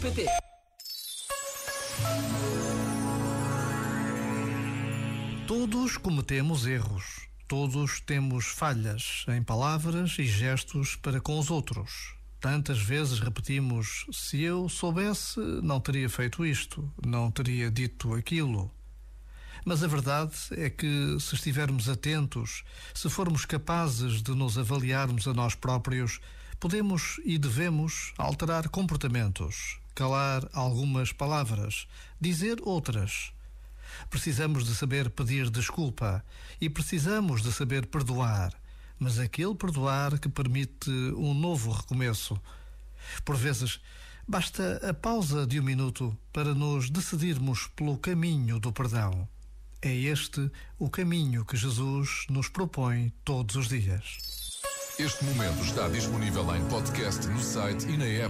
pt Todos cometemos erros. Todos temos falhas em palavras e gestos para com os outros. Tantas vezes repetimos: se eu soubesse, não teria feito isto, não teria dito aquilo. Mas a verdade é que, se estivermos atentos, se formos capazes de nos avaliarmos a nós próprios, podemos e devemos alterar comportamentos, calar algumas palavras, dizer outras. Precisamos de saber pedir desculpa e precisamos de saber perdoar, mas aquele perdoar que permite um novo recomeço. Por vezes, basta a pausa de um minuto para nos decidirmos pelo caminho do perdão. É este o caminho que Jesus nos propõe todos os dias. Este momento está disponível em podcast no site e na app.